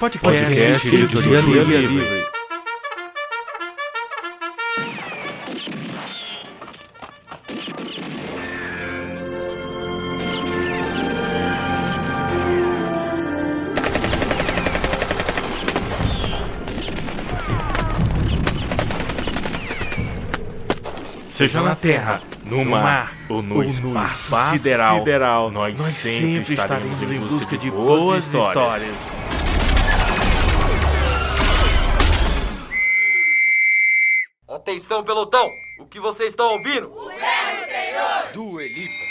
Podcast Editoria Livre. Seja na terra, no mar ou no, espaço, sideral, nós, sempre estaremos em busca de boas histórias. Atenção, pelotão! O que vocês estão ouvindo? O Verbo Senhor! Do Elipa.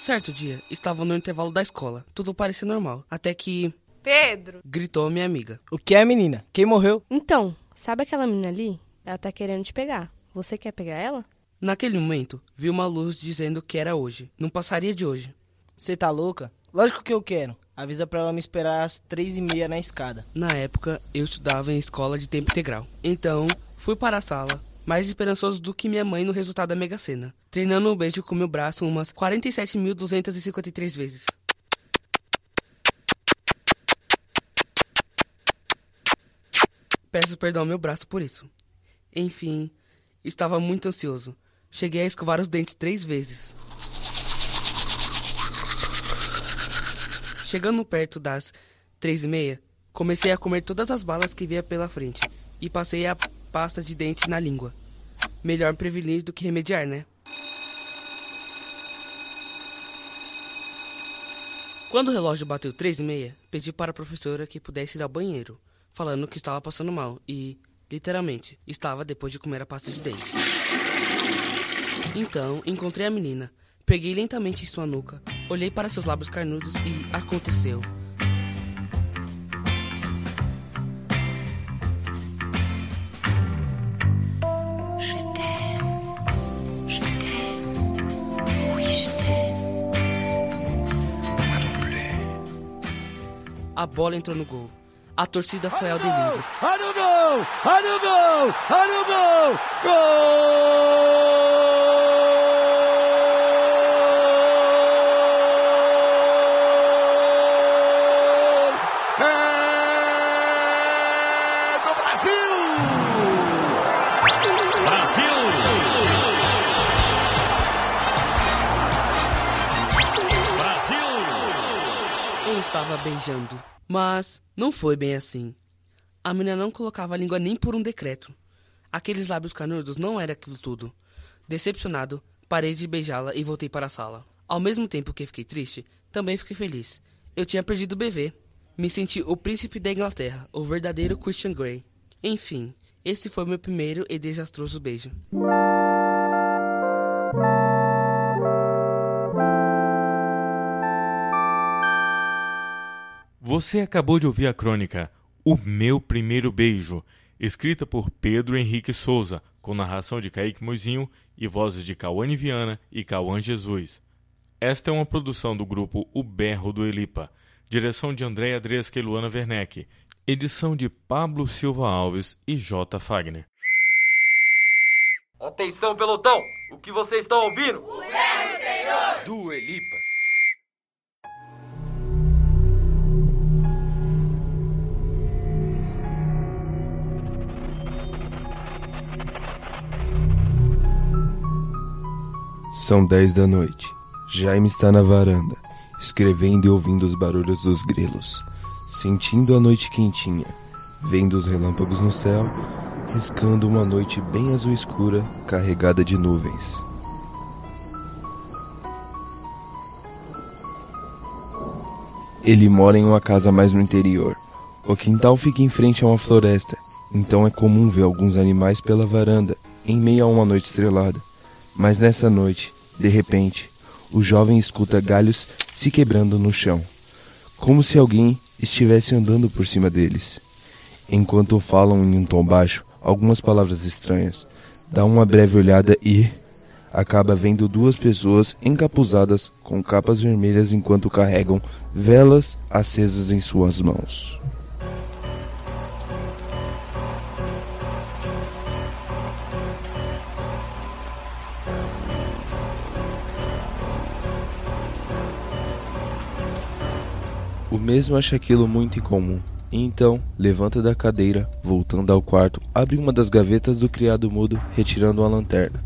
Certo dia, estava no intervalo da escola. Tudo parecia normal. Até que. Pedro! Gritou minha amiga. O que é, menina? Quem morreu? Então, sabe aquela menina ali? Ela tá querendo te pegar. Você quer pegar ela? Naquele momento, vi uma luz dizendo que era hoje. Não passaria de hoje. Você tá louca? Lógico que eu quero. Avisa pra ela me esperar às três e meia na escada. Na época, eu estudava em escola de tempo integral. Então, fui para a sala, mais esperançoso do que minha mãe no resultado da Mega Sena, treinando um beijo com meu braço umas 47.253 vezes. Peço perdão ao meu braço por isso. Enfim, estava muito ansioso. Cheguei a escovar os dentes três vezes. Chegando perto das três e meia, comecei a comer todas as balas que via pela frente e passei a pasta de dente na língua. Melhor prevenir do que remediar, né? Quando o relógio bateu três e meia, pedi para a professora que pudesse ir ao banheiro, falando que estava passando mal e, literalmente, estava depois de comer a pasta de dente. Então, encontrei a menina, peguei lentamente em sua nuca, olhei para seus lábios carnudos e aconteceu. A bola entrou no gol. A torcida foi ao delírio. Olha o gol! Olha o gol! Olha o gol! Gol! Beijando. Mas não foi bem assim. A menina não colocava a língua nem por um decreto. Aqueles lábios canudos não era aquilo tudo. Decepcionado, parei de beijá-la e voltei para a sala. Ao mesmo tempo que fiquei triste, também fiquei feliz. Eu tinha perdido o bebê. Me senti o príncipe da Inglaterra, o verdadeiro Christian Grey. Enfim, esse foi meu primeiro e desastroso beijo. Você acabou de ouvir a crônica O Meu Primeiro Beijo, escrita por Pedro Henrique Souza, com narração de Kaique Moizinho e vozes de Cauane Viana e Cauã Jesus. Esta é uma produção do grupo O Berro do Elipa, direção de Andréa Dresca e Luana Werneck, edição de Pablo Silva Alves e J. Fagner. Atenção, pelotão! O que vocês estão ouvindo? O Verbo Senhor! Do Elipa. São dez da noite. Jaime está na varanda, escrevendo e ouvindo os barulhos dos grilos, sentindo a noite quentinha, vendo os relâmpagos no céu, riscando uma noite bem azul escura, carregada de nuvens. Ele mora em uma casa mais no interior. O quintal fica em frente a uma floresta, então é comum ver alguns animais pela varanda, em meio a uma noite estrelada. Mas nessa noite, de repente, o jovem escuta galhos se quebrando no chão, como se alguém estivesse andando por cima deles. Enquanto falam em um tom baixo algumas palavras estranhas, dá uma breve olhada e acaba vendo duas pessoas encapuzadas com capas vermelhas enquanto carregam velas acesas em suas mãos. O mesmo acha aquilo muito incomum. E então, levanta da cadeira, voltando ao quarto, abre uma das gavetas do criado mudo, retirando uma lanterna.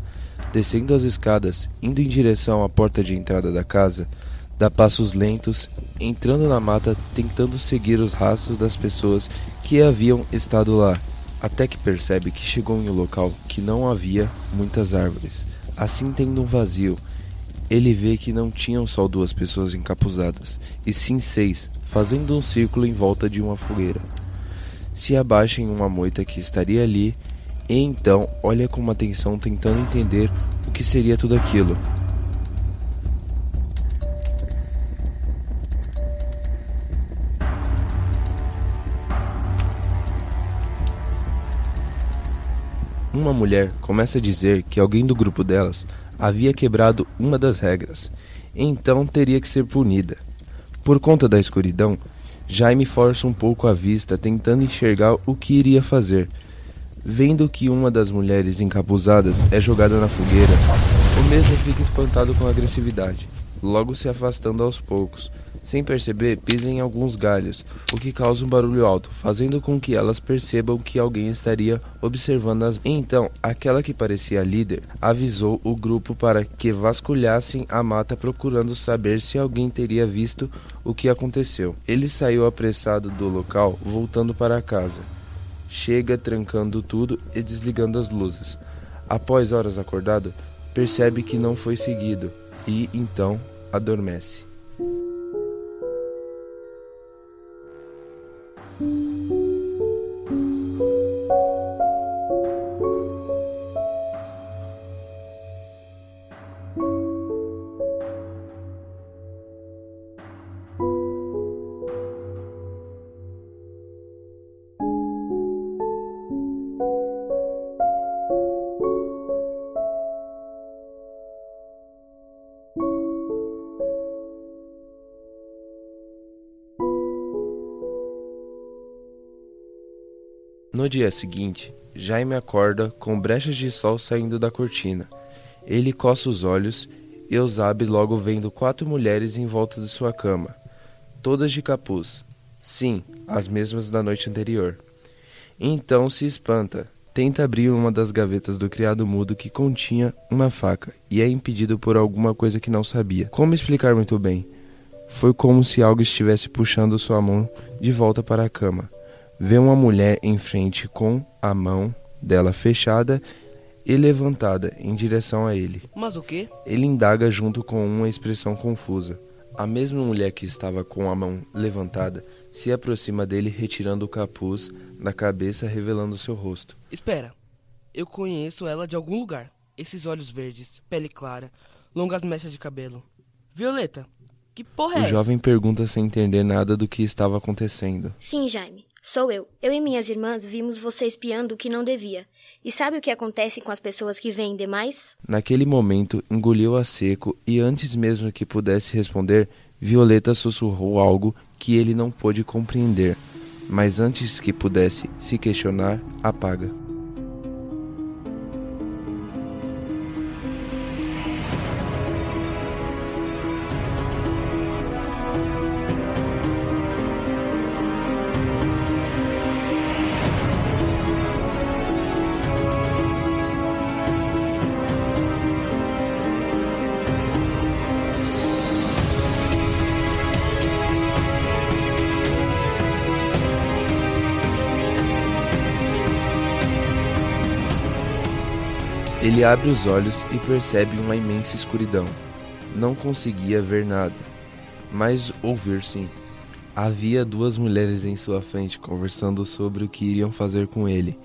Descendo as escadas, indo em direção à porta de entrada da casa, dá passos lentos, entrando na mata, tentando seguir os rastros das pessoas que haviam estado lá, até que percebe que chegou em um local que não havia muitas árvores. Assim, tendo um vazio, ele vê que não tinham só duas pessoas encapuzadas, e sim seis, fazendo um círculo em volta de uma fogueira. Se abaixa em uma moita que estaria ali, e então olha com atenção tentando entender o que seria tudo aquilo. Uma mulher começa a dizer que alguém do grupo delas havia quebrado uma das regras, então teria que ser punida. Por conta da escuridão, Jaime força um pouco a vista, tentando enxergar o que iria fazer. Vendo que uma das mulheres encapuzadas é jogada na fogueira, o mesmo fica espantado com a agressividade, logo se afastando aos poucos. Sem perceber, pisa em alguns galhos, o que causa um barulho alto, fazendo com que elas percebam que alguém estaria observando-as. Então, aquela que parecia líder avisou o grupo para que vasculhassem a mata procurando saber se alguém teria visto o que aconteceu. Ele saiu apressado do local, voltando para casa. Chega trancando tudo e desligando as luzes. Após horas acordado, percebe que não foi seguido e então adormece. 了。No dia seguinte, Jaime acorda com brechas de sol saindo da cortina. Ele coça os olhos e Eusabe logo vendo quatro mulheres em volta de sua cama, todas de capuz. Sim, as mesmas da noite anterior. Então se espanta, tenta abrir uma das gavetas do criado mudo que continha uma faca e é impedido por alguma coisa que não sabia. Como explicar muito bem? Foi como se algo estivesse puxando sua mão de volta para a cama vê uma mulher em frente com a mão dela fechada e levantada em direção a ele. Mas o quê? Ele indaga junto com uma expressão confusa. A mesma mulher que estava com a mão levantada se aproxima dele, retirando o capuz da cabeça, revelando seu rosto. Espera. Eu conheço ela de algum lugar. Esses olhos verdes, pele clara, longas mechas de cabelo. Violeta, que porra é O essa? jovem pergunta sem entender nada do que estava acontecendo. Sim, Jaime. Sou eu. Eu e minhas irmãs vimos você espiando o que não devia. E sabe o que acontece com as pessoas que veem demais? Naquele momento, engoliu a seco e antes mesmo que pudesse responder, Violeta sussurrou algo que ele não pôde compreender. Mas antes que pudesse se questionar, apaga. Ele abre os olhos e percebe uma imensa escuridão. Não conseguia ver nada, mas ouvir sim. Havia duas mulheres em sua frente conversando sobre o que iriam fazer com ele.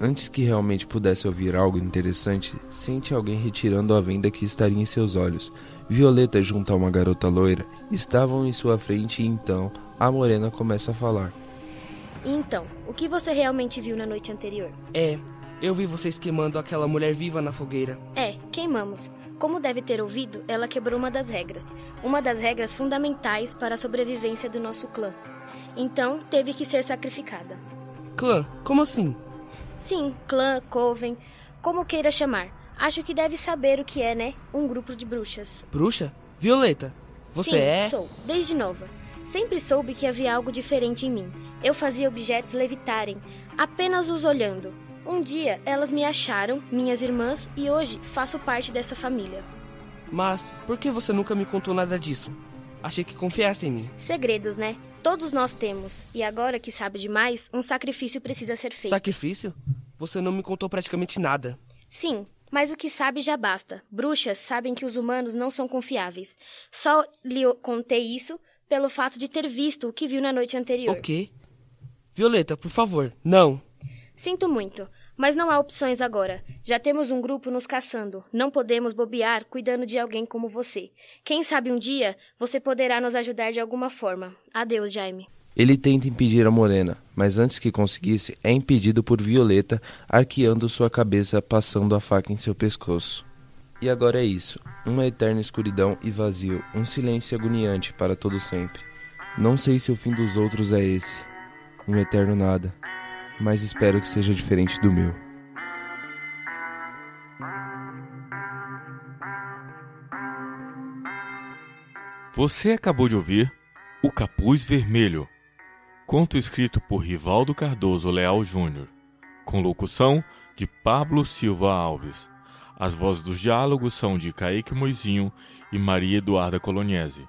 Antes que realmente pudesse ouvir algo interessante, sente alguém retirando a venda que estaria em seus olhos. Violeta, junto a uma garota loira, estavam em sua frente e então a morena começa a falar. Então, o que você realmente viu na noite anterior? É, eu vi vocês queimando aquela mulher viva na fogueira. É, queimamos. Como deve ter ouvido, ela quebrou uma das regras. Uma das regras fundamentais para a sobrevivência do nosso clã. Então, teve que ser sacrificada. Clã, como assim? Sim, clã, coven, como queira chamar. Acho que deve saber o que é, né? Um grupo de bruxas. Bruxa? Violeta, você Sim, é? sou, desde nova. Sempre soube que havia algo diferente em mim. Eu fazia objetos levitarem, apenas os olhando. Um dia elas me acharam, minhas irmãs, e hoje faço parte dessa família. Mas por que você nunca me contou nada disso? Achei que confiasse em mim. Segredos, né? Todos nós temos. E agora que sabe demais, um sacrifício precisa ser feito. Sacrifício? Você não me contou praticamente nada. Sim, mas o que sabe já basta. Bruxas sabem que os humanos não são confiáveis. Só lhe contei isso pelo fato de ter visto o que viu na noite anterior. O quê? Violeta, por favor, não. Sinto muito, mas não há opções agora. Já temos um grupo nos caçando. Não podemos bobear cuidando de alguém como você. Quem sabe um dia você poderá nos ajudar de alguma forma. Adeus, Jaime. Ele tenta impedir a morena, mas antes que conseguisse, é impedido por Violeta, arqueando sua cabeça, passando a faca em seu pescoço. E agora é isso: uma eterna escuridão e vazio, um silêncio agoniante para todo sempre. Não sei se o fim dos outros é esse, um eterno nada, mas espero que seja diferente do meu. Você acabou de ouvir O Capuz Vermelho, conto escrito por Rivaldo Cardoso Leal Júnior, com locução de Pablo Silva Alves. As vozes dos diálogos são de Kaique Moizinho e Maria Eduarda Coloniese.